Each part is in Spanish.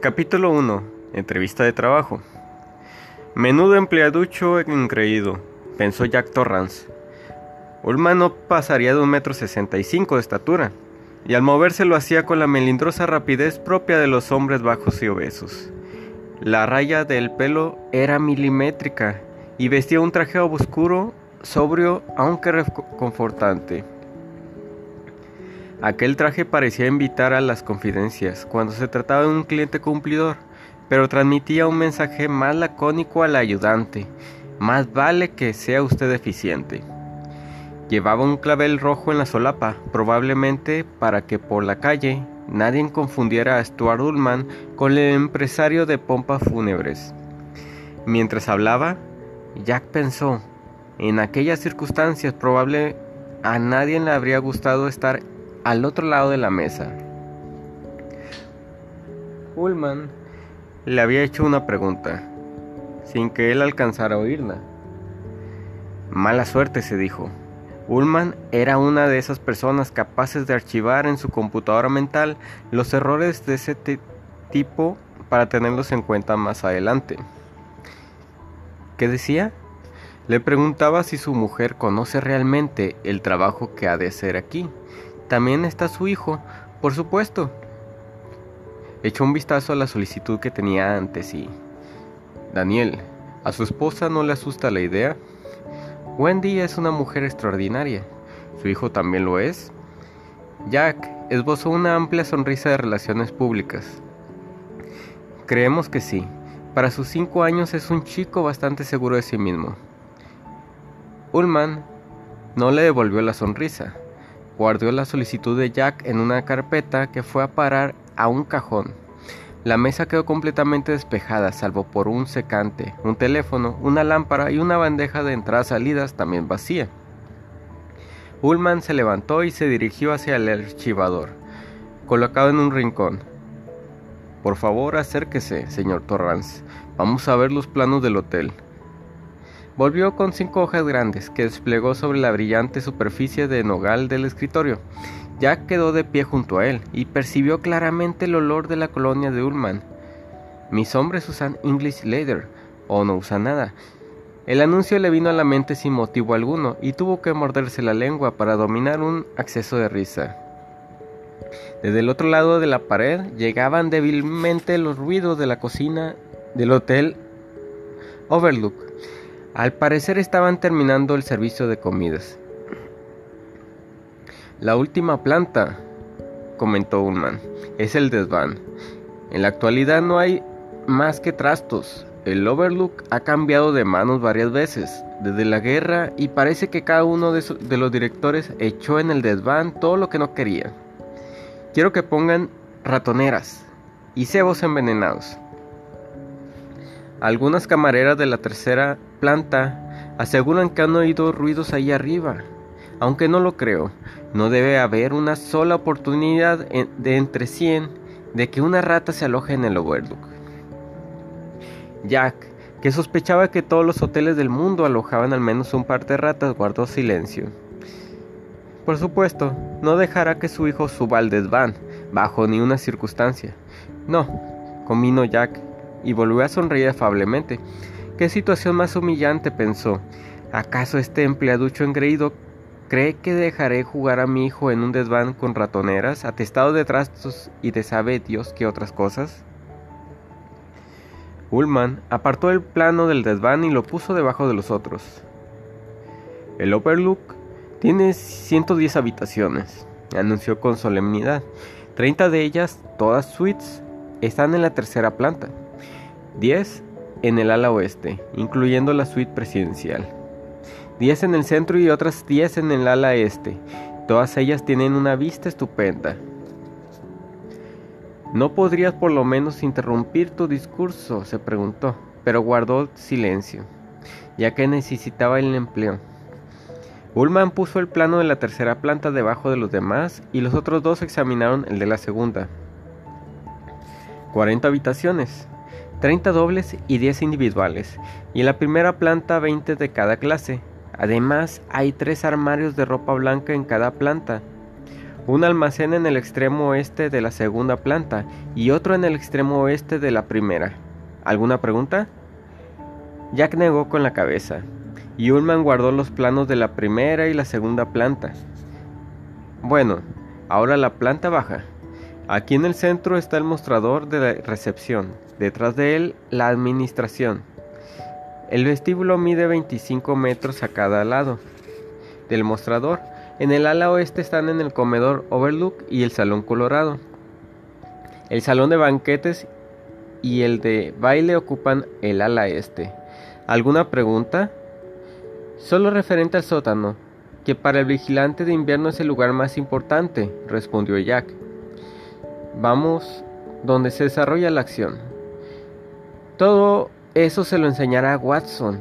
Capítulo 1. Entrevista de trabajo. Menudo empleaducho increído, pensó Jack Torrance. Ullman no pasaría de un metro sesenta y cinco de estatura, y al moverse lo hacía con la melindrosa rapidez propia de los hombres bajos y obesos. La raya del pelo era milimétrica y vestía un traje oscuro, sobrio, aunque reconfortante. Aquel traje parecía invitar a las confidencias cuando se trataba de un cliente cumplidor, pero transmitía un mensaje más lacónico al ayudante. Más vale que sea usted eficiente. Llevaba un clavel rojo en la solapa, probablemente para que por la calle nadie confundiera a Stuart Ullman con el empresario de pompas fúnebres. Mientras hablaba, Jack pensó, en aquellas circunstancias probable a nadie le habría gustado estar al otro lado de la mesa. Ullman le había hecho una pregunta, sin que él alcanzara a oírla. Mala suerte, se dijo. Ullman era una de esas personas capaces de archivar en su computadora mental los errores de ese tipo para tenerlos en cuenta más adelante. ¿Qué decía? Le preguntaba si su mujer conoce realmente el trabajo que ha de hacer aquí también está su hijo, por supuesto. Echó un vistazo a la solicitud que tenía antes y... Daniel, ¿a su esposa no le asusta la idea? Wendy es una mujer extraordinaria. ¿Su hijo también lo es? Jack esbozó una amplia sonrisa de relaciones públicas. Creemos que sí. Para sus cinco años es un chico bastante seguro de sí mismo. Ullman no le devolvió la sonrisa guardó la solicitud de Jack en una carpeta que fue a parar a un cajón. La mesa quedó completamente despejada, salvo por un secante, un teléfono, una lámpara y una bandeja de entradas-salidas también vacía. Ullman se levantó y se dirigió hacia el archivador, colocado en un rincón. Por favor, acérquese, señor Torrance. Vamos a ver los planos del hotel. Volvió con cinco hojas grandes que desplegó sobre la brillante superficie de nogal del escritorio. Jack quedó de pie junto a él y percibió claramente el olor de la colonia de Ullman. Mis hombres usan English Leather o no usan nada. El anuncio le vino a la mente sin motivo alguno y tuvo que morderse la lengua para dominar un acceso de risa. Desde el otro lado de la pared llegaban débilmente los ruidos de la cocina del hotel Overlook. Al parecer estaban terminando el servicio de comidas. La última planta, comentó Ullman, es el desván. En la actualidad no hay más que trastos. El Overlook ha cambiado de manos varias veces desde la guerra y parece que cada uno de, de, los directores echó en el desván todo lo que no quería. Quiero que pongan ratoneras y cebos envenenados. Algunas camareras de la tercera planta aseguran que han oído ruidos ahí arriba. Aunque no lo creo, no debe haber una sola oportunidad de entre 100 de que una rata se aloje en el Overlook. Jack, que sospechaba que todos los hoteles del mundo alojaban al menos un par de ratas, guardó silencio. Por supuesto, no dejará que su hijo suba al desván, bajo ni una circunstancia. No, convino Jack, y volvió a sonreír afablemente. ¿Qué situación más humillante? pensó. ¿Acaso este empleaducho engreído cree que dejaré jugar a mi hijo en un desván con ratoneras, atestado de trastos y de sabe Dios que otras cosas? Ullman apartó el plano del desván y lo puso debajo de los otros. El Overlook tiene 110 habitaciones, anunció con solemnidad. 30 de ellas, todas suites, están en la tercera planta. 10 en el ala oeste, incluyendo la suite presidencial. 10 en el centro y otras 10 en el ala este. Todas ellas tienen una vista estupenda. ¿No podrías por lo menos interrumpir tu discurso? se preguntó, pero guardó silencio, ya que necesitaba el empleo. Ullman puso el plano de la tercera planta debajo de los demás y los otros dos examinaron el de la segunda. 40 habitaciones, 30 dobles y 10 individuales, y en la primera planta 20 de cada clase. Además, hay tres armarios de ropa blanca en cada planta. un almacén en el extremo oeste de la segunda planta y otro en el extremo oeste de la primera. ¿Alguna pregunta? Jack negó con la cabeza, y Ullman guardó los planos de la primera y la segunda planta. Bueno, ahora la planta baja. Aquí en el centro está el mostrador de la recepción, detrás de él la administración. El vestíbulo mide 25 metros a cada lado del mostrador. En el ala oeste están en el comedor Overlook y el salón colorado. El salón de banquetes y el de baile ocupan el ala este. ¿Alguna pregunta? Solo referente al sótano, que para el vigilante de invierno es el lugar más importante, respondió Jack. Vamos donde se desarrolla la acción. Todo eso se lo enseñará Watson.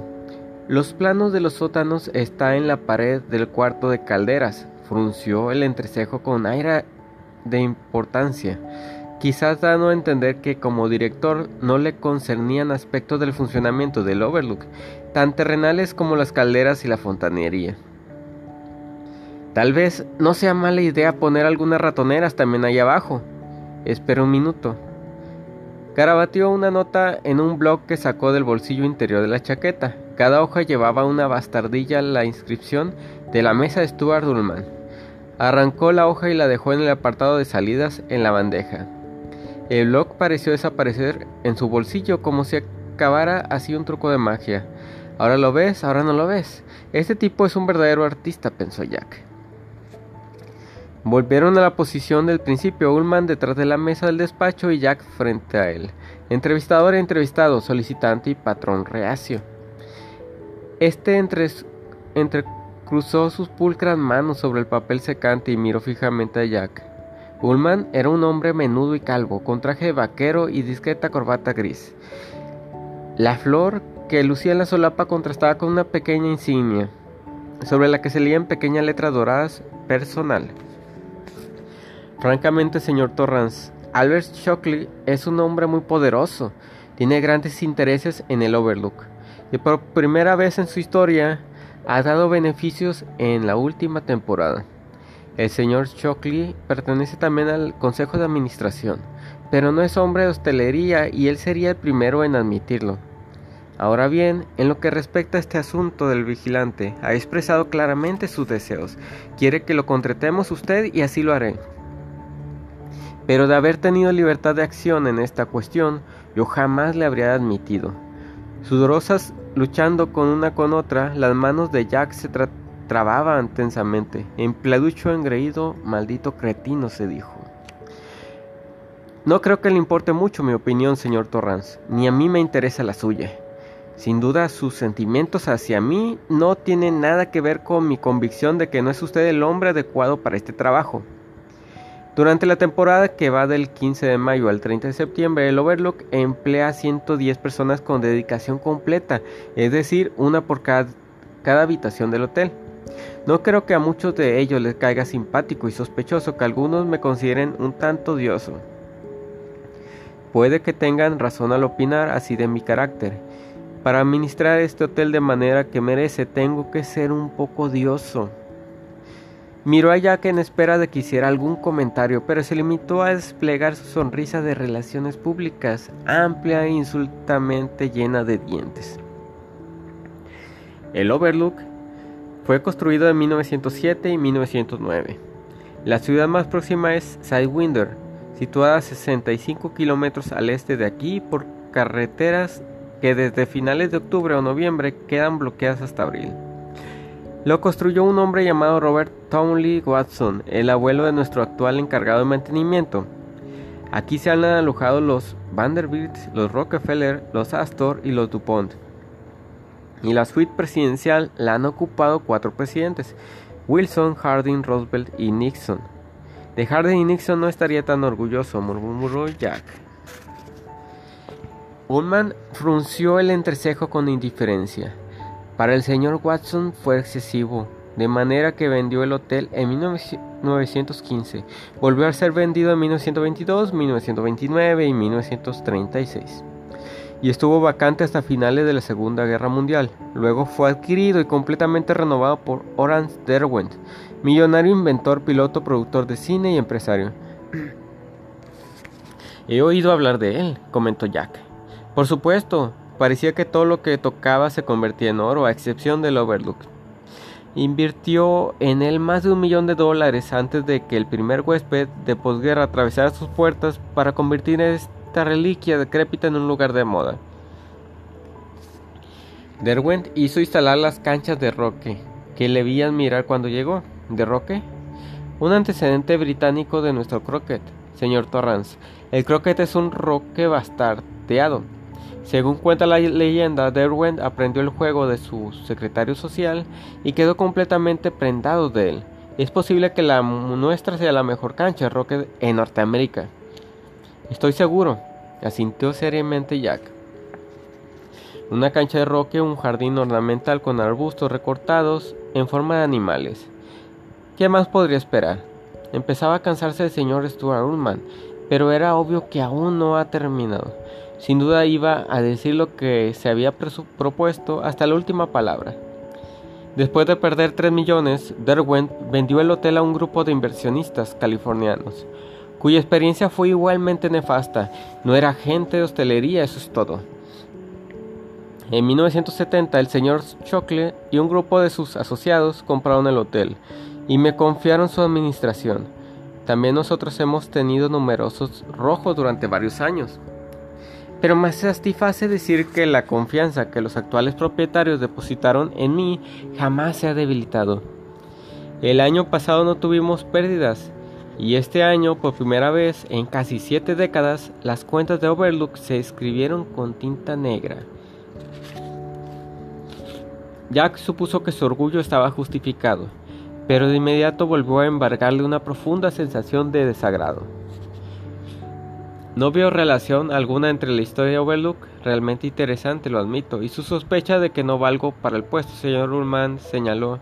Los planos de los sótanos están en la pared del cuarto de calderas. Frunció el entrecejo con aire de importancia quizás dando a entender que como director no le concernían aspectos del funcionamiento del Overlook, tan terrenales como las calderas y la fontanería. Tal vez no sea mala idea poner algunas ratoneras también ahí abajo. Espera un minuto. Carabateó una nota en un blog que sacó del bolsillo interior de la chaqueta. Cada hoja llevaba una bastardilla la inscripción de la mesa de Stuart Ullman. Arrancó la hoja y la dejó en el apartado de salidas en la bandeja. El blog pareció desaparecer en su bolsillo como si acabara así un truco de magia. Ahora lo ves, ahora no lo ves. Este tipo es un verdadero artista, pensó Jack. Volvieron a la posición del principio, Ullman detrás de la mesa del despacho y Jack frente a él. Entrevistador e entrevistado, solicitante y patrón reacio. Este entre, entrecruzó sus pulcras manos sobre el papel secante y miró fijamente a Jack. Ullman era un hombre menudo y calvo, con traje de vaquero y discreta corbata gris. La flor que lucía en la solapa contrastaba con una pequeña insignia, sobre la que se leían pequeñas letras doradas personal. Francamente, señor Torrance, Albert Shockley es un hombre muy poderoso, tiene grandes intereses en el Overlook, y por primera vez en su historia ha dado beneficios en la última temporada. El señor Shockley pertenece también al Consejo de Administración, pero no es hombre de hostelería y él sería el primero en admitirlo. Ahora bien, en lo que respecta a este asunto del vigilante, ha expresado claramente sus deseos. Quiere que lo contratemos usted y así lo haré. Pero de haber tenido libertad de acción en esta cuestión, yo jamás le habría admitido. Sudorosas luchando con una con otra, las manos de Jack se trataron trababa intensamente. Empleaducho engreído, maldito cretino, se dijo. No creo que le importe mucho mi opinión, señor Torrance, ni a mí me interesa la suya. Sin duda, sus sentimientos hacia mí no tienen nada que ver con mi convicción de que no es usted el hombre adecuado para este trabajo. Durante la temporada que va del 15 de mayo al 30 de septiembre, el Overlook emplea a 110 personas con dedicación completa, es decir, una por cada, cada habitación del hotel. No creo que a muchos de ellos les caiga simpático y sospechoso que algunos me consideren un tanto odioso. Puede que tengan razón al opinar así de mi carácter. Para administrar este hotel de manera que merece tengo que ser un poco odioso. Miró a Jack en espera de que hiciera algún comentario, pero se limitó a desplegar su sonrisa de relaciones públicas, amplia e insultamente llena de dientes. El Overlook fue construido en 1907 y 1909. La ciudad más próxima es Sidewinder, situada a 65 kilómetros al este de aquí por carreteras que desde finales de octubre o noviembre quedan bloqueadas hasta abril. Lo construyó un hombre llamado Robert Townley Watson, el abuelo de nuestro actual encargado de mantenimiento. Aquí se han alojado los Vanderbilt, los Rockefeller, los Astor y los DuPont y la suite presidencial la han ocupado cuatro presidentes, Wilson, Harding, Roosevelt y Nixon. De Harding y Nixon no estaría tan orgulloso, murmuró Jack. Ullman frunció el entrecejo con indiferencia. Para el señor Watson fue excesivo, de manera que vendió el hotel en 1915. Volvió a ser vendido en 1922, 1929 y 1936. y estuvo vacante hasta finales de la Segunda Guerra Mundial. Luego fue adquirido y completamente renovado por Orange Derwent, millonario inventor, piloto, productor de cine y empresario. He oído hablar de él, comentó Jack. Por supuesto, parecía que todo lo que tocaba se convertía en oro, a excepción del Overlook. Invirtió en él más de un millón de dólares antes de que el primer huésped de posguerra atravesara sus puertas para convertir esta reliquia decrépita en un lugar de moda. Derwent hizo instalar las canchas de roque, que le vi admirar cuando llegó. ¿De roque? Un antecedente británico de nuestro croquet, señor Torrance. El croquet es un roque bastardeado según cuenta la leyenda, Derwent aprendió el juego de su secretario social y quedó completamente prendado de él. Es posible que la nuestra sea la mejor cancha de roque en Norteamérica. Estoy seguro, asintió seriamente Jack. Una cancha de roque, un jardín ornamental con arbustos recortados en forma de animales. ¿Qué más podría esperar? Empezaba a cansarse el señor Stuart Ullman, pero era obvio que aún no ha terminado. Sin duda iba a decir lo que se había propuesto hasta la última palabra. Después de perder 3 millones, Derwent vendió el hotel a un grupo de inversionistas californianos, cuya experiencia fue igualmente nefasta. No era gente de hostelería, eso es todo. En 1970, el señor Chocle y un grupo de sus asociados compraron el hotel y me confiaron su administración. También nosotros hemos tenido numerosos rojos durante varios años pero me satisface decir que la confianza que los actuales propietarios depositaron en mí jamás se ha debilitado. El año pasado no tuvimos pérdidas y este año, por primera vez en casi siete décadas, las cuentas de Overlook se escribieron con tinta negra. Jack supuso que su orgullo estaba justificado, pero de inmediato volvió a embargarle una profunda sensación de desagrado. No veo relación alguna entre la historia de Overlook, realmente interesante, lo admito, y su sospecha de que no valgo para el puesto, señor Ullman señaló.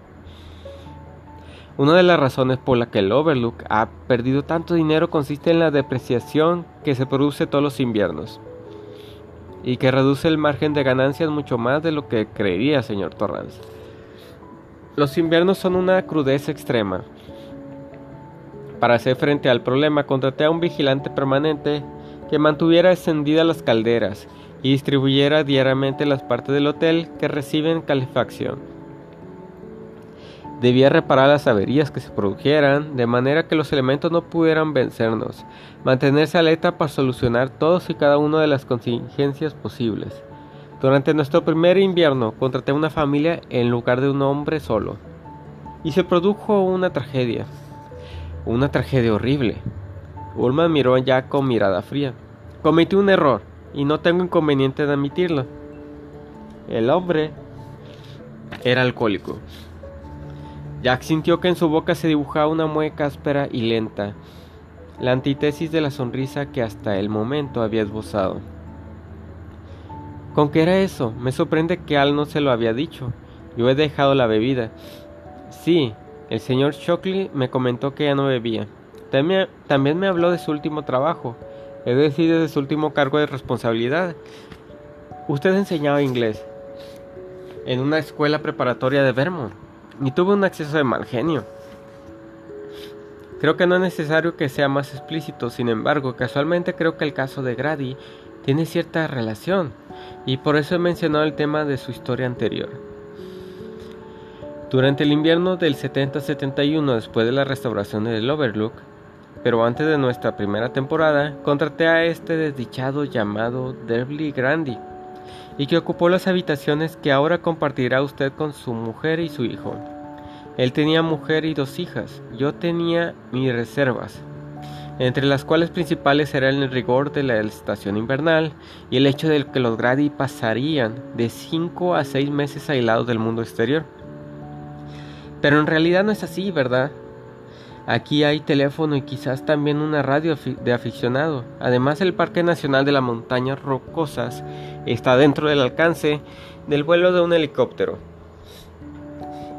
Una de las razones por la que el Overlook ha perdido tanto dinero consiste en la depreciación que se produce todos los inviernos y que reduce el margen de ganancias mucho más de lo que creería, señor Torrance. Los inviernos son una crudeza extrema. Para hacer frente al problema, contraté a un vigilante permanente que mantuviera encendidas las calderas y distribuyera diariamente las partes del hotel que reciben calefacción. Debía reparar las averías que se produjeran, de manera que los elementos no pudieran vencernos, mantenerse alerta para solucionar todos y cada una de las contingencias posibles. Durante nuestro primer invierno contraté una familia en lugar de un hombre solo. Y se produjo una tragedia. Una tragedia horrible. Ullman miró a Jack con mirada fría. Cometí un error y no tengo inconveniente de admitirlo. El hombre era alcohólico. Jack sintió que en su boca se dibujaba una mueca áspera y lenta, la antítesis de la sonrisa que hasta el momento había esbozado. ¿Con qué era eso? Me sorprende que Al no se lo había dicho. Yo he dejado la bebida. Sí, el señor Shockley me comentó que ya no bebía. También, me habló de su último trabajo, es decir, de su último cargo de responsabilidad. Usted enseñaba inglés en una escuela preparatoria de Vermont y tuvo un acceso de mal genio. Creo que no es necesario que sea más explícito, sin embargo, casualmente creo que el caso de Grady tiene cierta relación y por eso he mencionado el tema de su historia anterior. Durante el invierno del 70-71, después de la restauración del Overlook, pero antes de nuestra primera temporada contraté a este desdichado llamado Derby Grandi y que ocupó las habitaciones que ahora compartirá usted con su mujer y su hijo. Él tenía mujer y dos hijas, yo tenía mis reservas, entre las cuales principales eran el rigor de la estación invernal y el hecho de que los Grady pasarían de 5 a 6 meses aislados del mundo exterior. Pero en realidad no es así, ¿verdad? Aquí hay teléfono y quizás también una radio de aficionado. Además el Parque Nacional de las Montañas Rocosas está dentro del alcance del vuelo de un helicóptero.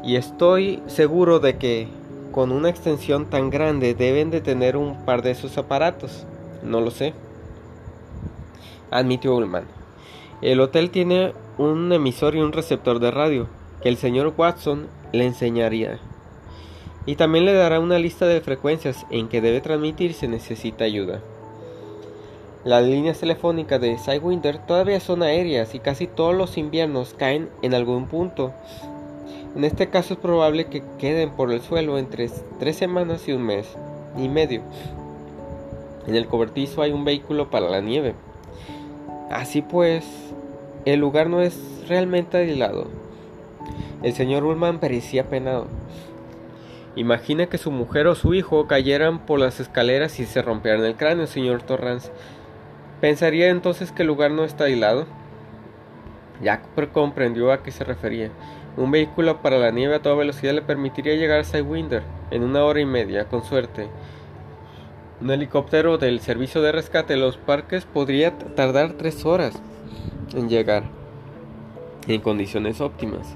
Y estoy seguro de que con una extensión tan grande deben de tener un par de esos aparatos. No lo sé. Admitió Ullman. El hotel tiene un emisor y un receptor de radio que el señor Watson le enseñaría. Y también le dará una lista de frecuencias en que debe transmitir si necesita ayuda. Las líneas telefónicas de Sidewinder todavía son aéreas y casi todos los inviernos caen en algún punto. En este caso es probable que queden por el suelo entre tres semanas y un mes y medio. En el cobertizo hay un vehículo para la nieve. Así pues, el lugar no es realmente aislado. El señor Ullman parecía penado. Imagina que su mujer o su hijo cayeran por las escaleras y se rompieran el cráneo, señor Torrance. ¿Pensaría entonces que el lugar no está aislado? Jack comprendió a qué se refería. Un vehículo para la nieve a toda velocidad le permitiría llegar a Sidewinder en una hora y media, con suerte. Un helicóptero del servicio de rescate de los parques podría tardar tres horas en llegar en condiciones óptimas.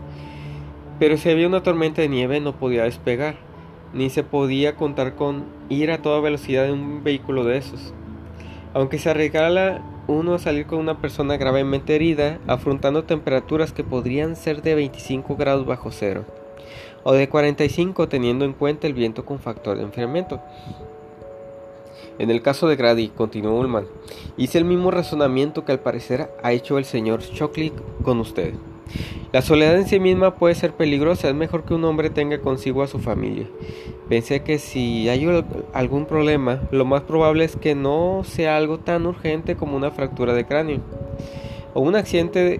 Pero si había una tormenta de nieve no podía despegar, ni se podía contar con ir a toda velocidad en un vehículo de esos. Aunque se arriesgara uno a salir con una persona gravemente herida, afrontando temperaturas que podrían ser de 25 grados bajo cero, o de 45 teniendo en cuenta el viento con factor de enfriamiento. En el caso de Grady, continuó Ullman, hice el mismo razonamiento que al parecer ha hecho el señor Shockley con usted. La soledad en sí misma puede ser peligrosa, es mejor que un hombre tenga consigo a su familia. Pensé que si hay algún problema, lo más probable es que no sea algo tan urgente como una fractura de cráneo, o un accidente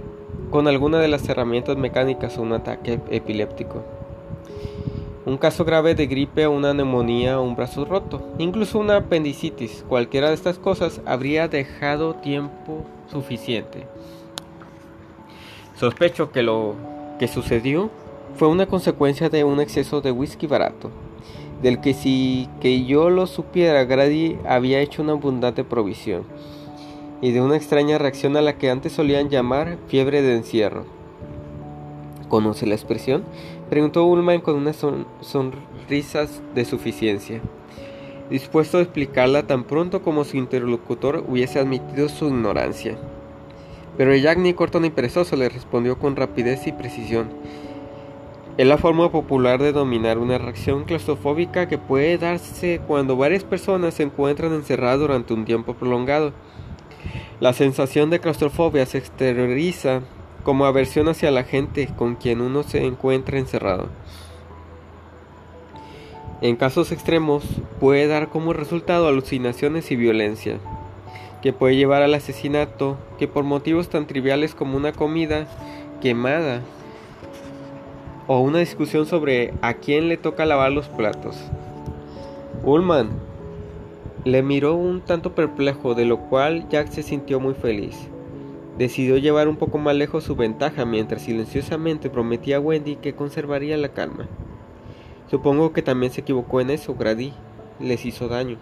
con alguna de las herramientas mecánicas o un ataque epiléptico. Un caso grave de gripe una neumonía o un brazo roto, incluso una apendicitis, cualquiera de estas cosas habría dejado tiempo suficiente Sospecho que lo que sucedió fue una consecuencia de un exceso de whisky barato, del que si que yo lo supiera Grady había hecho una abundante provisión, y de una extraña reacción a la que antes solían llamar fiebre de encierro. ¿Conoce la expresión? Preguntó Ullman con unas sonrisas de suficiencia, dispuesto a explicarla tan pronto como su interlocutor hubiese admitido su ignorancia. Pero Jack ni corto ni perezoso le respondió con rapidez y precisión. Es la forma popular de dominar una reacción claustrofóbica que puede darse cuando varias personas se encuentran encerradas durante un tiempo prolongado. La sensación de claustrofobia se exterioriza como aversión hacia la gente con quien uno se encuentra encerrado. En casos extremos puede dar como resultado alucinaciones y violencia que puede llevar al asesinato, que por motivos tan triviales como una comida quemada o una discusión sobre a quién le toca lavar los platos. Ullman le miró un tanto perplejo, de lo cual Jack se sintió muy feliz. Decidió llevar un poco más lejos su ventaja mientras silenciosamente prometía a Wendy que conservaría la calma. Supongo que también se equivocó en eso, Grady. Les hizo daño.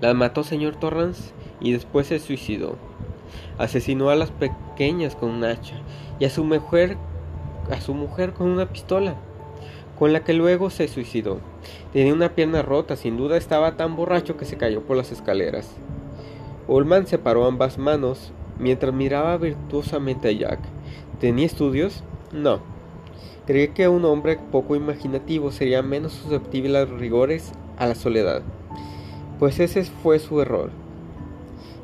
Las mató señor Torrance y después se suicidó. Asesinó a las pequeñas con un hacha y a su mujer a su mujer con una pistola, con la que luego se suicidó. Tenía una pierna rota, sin duda estaba tan borracho que se cayó por las escaleras. Ullman separó ambas manos mientras miraba virtuosamente a Jack. ¿Tenía estudios? No. Creí que un hombre poco imaginativo sería menos susceptible a los rigores a la soledad. Pues ese fue su error,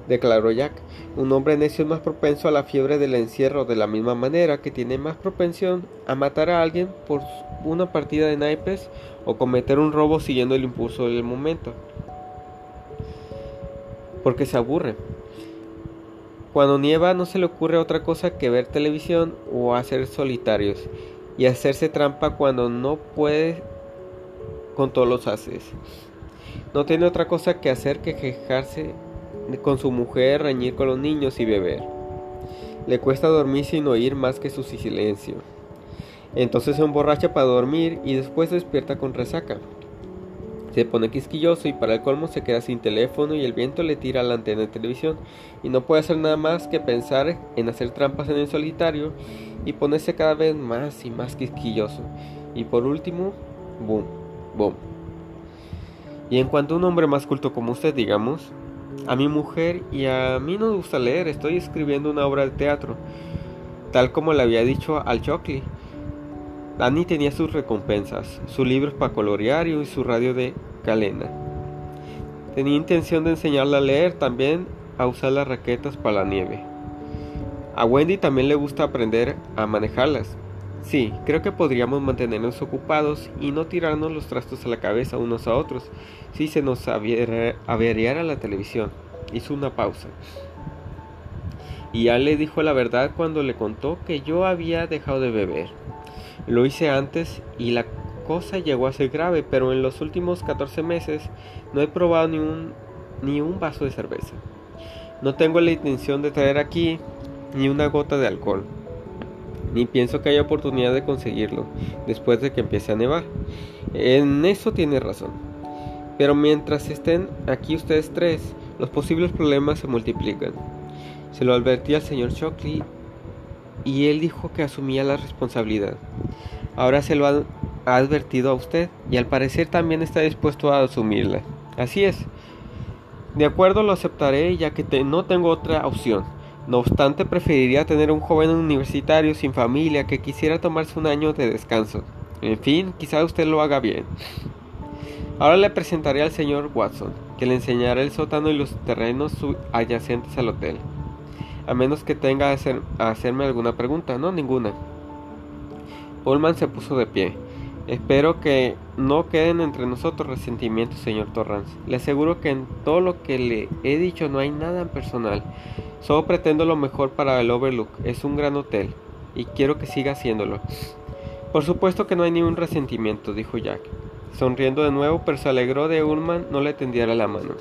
declaró Jack. Un hombre necio es más propenso a la fiebre del encierro de la misma manera que tiene más propensión a matar a alguien por una partida de naipes o cometer un robo siguiendo el impulso del momento. Porque se aburre. Cuando nieva no se le ocurre otra cosa que ver televisión o hacer solitarios y hacerse trampa cuando no puede con todos los haces. No tiene otra cosa que hacer que quejarse con su mujer, reñir con los niños y beber. Le cuesta dormir sin oír más que su silencio. Entonces se emborracha para dormir y después despierta con resaca. Se pone quisquilloso y para el colmo se queda sin teléfono y el viento le tira la antena de televisión y no puede hacer nada más que pensar en hacer trampas en el solitario y ponerse cada vez más y más quisquilloso. Y por último, boom, boom. Y en cuanto a un hombre más culto como usted, digamos, A mi mujer y a mí no gusta leer, estoy escribiendo una obra de teatro, tal como le había dicho al Chocli. Dani tenía sus recompensas, sus libros para colorear y su radio de calena. Tenía intención de enseñarle a leer, también a usar las raquetas para la nieve. A Wendy también le gusta aprender a manejarlas. Sí, creo que podríamos mantenernos ocupados y no tirarnos los trastos a la cabeza unos a otros si se nos averiara la televisión. Hizo una pausa. Y ya le dijo la verdad cuando le contó que yo había dejado de beber. Lo hice antes y la cosa llegó a ser grave, pero en los últimos 14 meses no he probado ni un, ni un vaso de cerveza. No tengo la intención de traer aquí ni una gota de alcohol. Ni pienso que haya oportunidad de conseguirlo después de que empiece a nevar. En eso tiene razón. Pero mientras estén aquí ustedes tres, los posibles problemas se multiplican. Se lo advertí al señor Shockley y él dijo que asumía la responsabilidad. Ahora se lo ha, advertido a usted y al parecer también está dispuesto a asumirla. Así es. De acuerdo, lo aceptaré ya que no tengo otra opción. No obstante, preferiría tener un joven universitario sin familia que quisiera tomarse un año de descanso. En fin, quizá usted lo haga bien. Ahora le presentaré al señor Watson, que le enseñará el sótano y los terrenos adyacentes al hotel. A menos que tenga a, hacerme alguna pregunta. No, ninguna. Pullman se puso de pie. Espero que no queden entre nosotros resentimientos, señor Torrance. Le aseguro que en todo lo que le he dicho no hay nada personal. Solo pretendo lo mejor para el Overlook. Es un gran hotel. Y quiero que siga haciéndolo. Por supuesto que no hay ni un resentimiento, dijo Jack. Sonriendo de nuevo, pero se alegró de Ullman no le tendiera la mano.